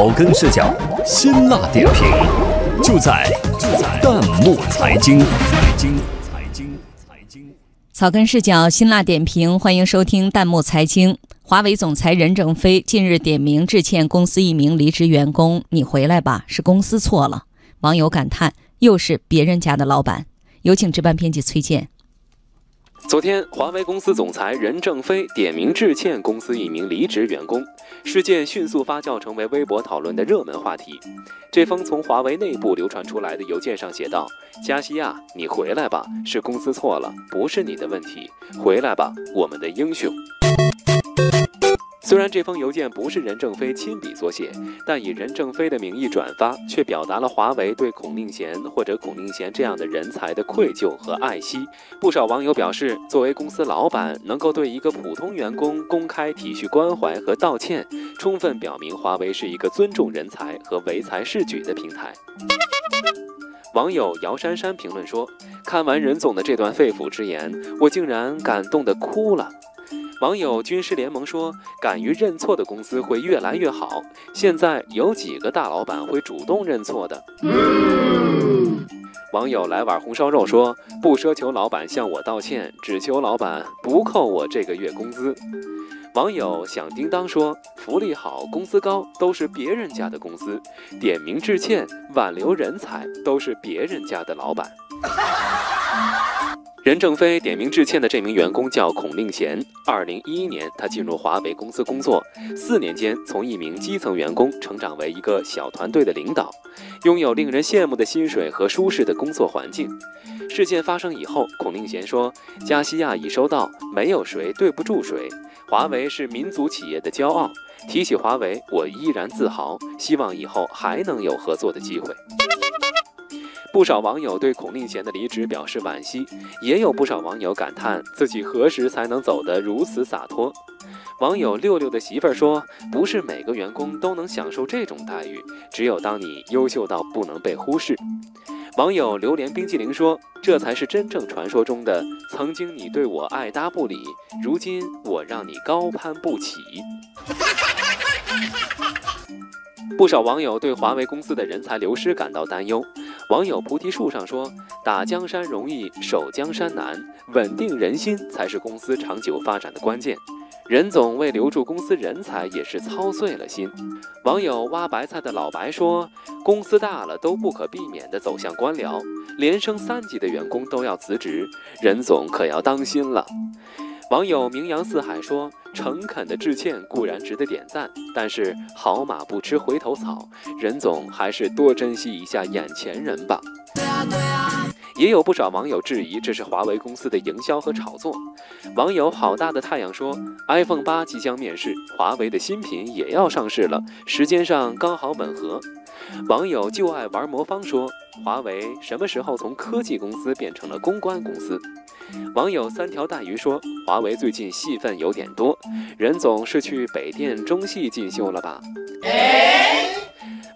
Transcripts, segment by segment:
草根视角，辛辣点评，就在就在弹幕财经。财经财经财经。草根视角，辛辣点评，欢迎收听弹幕财经。华为总裁任正非近日点名致歉公司一名离职员工：“你回来吧，是公司错了。”网友感叹：“又是别人家的老板。”有请值班编辑崔健。昨天，华为公司总裁任正非点名致歉公司一名离职员工，事件迅速发酵，成为微博讨论的热门话题。这封从华为内部流传出来的邮件上写道：“加西亚，你回来吧，是公司错了，不是你的问题，回来吧，我们的英雄。”虽然这封邮件不是任正非亲笔所写，但以任正非的名义转发，却表达了华为对孔令贤或者孔令贤这样的人才的愧疚和爱惜。不少网友表示，作为公司老板，能够对一个普通员工公开体恤关怀和道歉，充分表明华为是一个尊重人才和唯才是举的平台。网友姚珊珊评论说：“看完任总的这段肺腑之言，我竟然感动得哭了。”网友军师联盟说：“敢于认错的公司会越来越好。现在有几个大老板会主动认错的？”网友来碗红烧肉说：“不奢求老板向我道歉，只求老板不扣我这个月工资。”网友响叮当说：“福利好，工资高，都是别人家的公司；点名致歉，挽留人才，都是别人家的老板。”任正非点名致歉的这名员工叫孔令贤。二零一一年，他进入华为公司工作，四年间从一名基层员工成长为一个小团队的领导，拥有令人羡慕的薪水和舒适的工作环境。事件发生以后，孔令贤说：“加西亚已收到，没有谁对不住谁。华为是民族企业的骄傲，提起华为，我依然自豪。希望以后还能有合作的机会。”不少网友对孔令贤的离职表示惋惜，也有不少网友感叹自己何时才能走得如此洒脱。网友六六的媳妇儿说：“不是每个员工都能享受这种待遇，只有当你优秀到不能被忽视。”网友榴莲冰激凌说：“这才是真正传说中的曾经你对我爱搭不理，如今我让你高攀不起。”不少网友对华为公司的人才流失感到担忧。网友菩提树上说：“打江山容易，守江山难，稳定人心才是公司长久发展的关键。”任总为留住公司人才也是操碎了心。网友挖白菜的老白说：“公司大了都不可避免地走向官僚，连升三级的员工都要辞职，任总可要当心了。”网友名扬四海说：“诚恳的致歉固然值得点赞，但是好马不吃回头草，任总还是多珍惜一下眼前人吧。”也有不少网友质疑这是华为公司的营销和炒作。网友好大的太阳说：“iPhone 八即将面世，华为的新品也要上市了，时间上刚好吻合。”网友就爱玩魔方说：“华为什么时候从科技公司变成了公关公司？”网友三条大鱼说：“华为最近戏份有点多，人总是去北电中戏进修了吧？”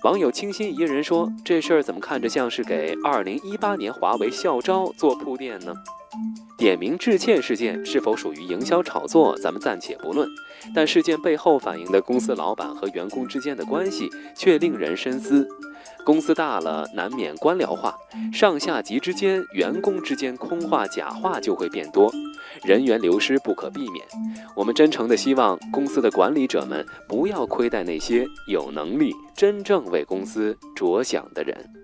网友清新怡人说：“这事儿怎么看着像是给二零一八年华为校招做铺垫呢？”点名致歉事件是否属于营销炒作，咱们暂且不论。但事件背后反映的公司老板和员工之间的关系却令人深思。公司大了，难免官僚化，上下级之间、员工之间空话假话就会变多，人员流失不可避免。我们真诚的希望公司的管理者们不要亏待那些有能力、真正为公司着想的人。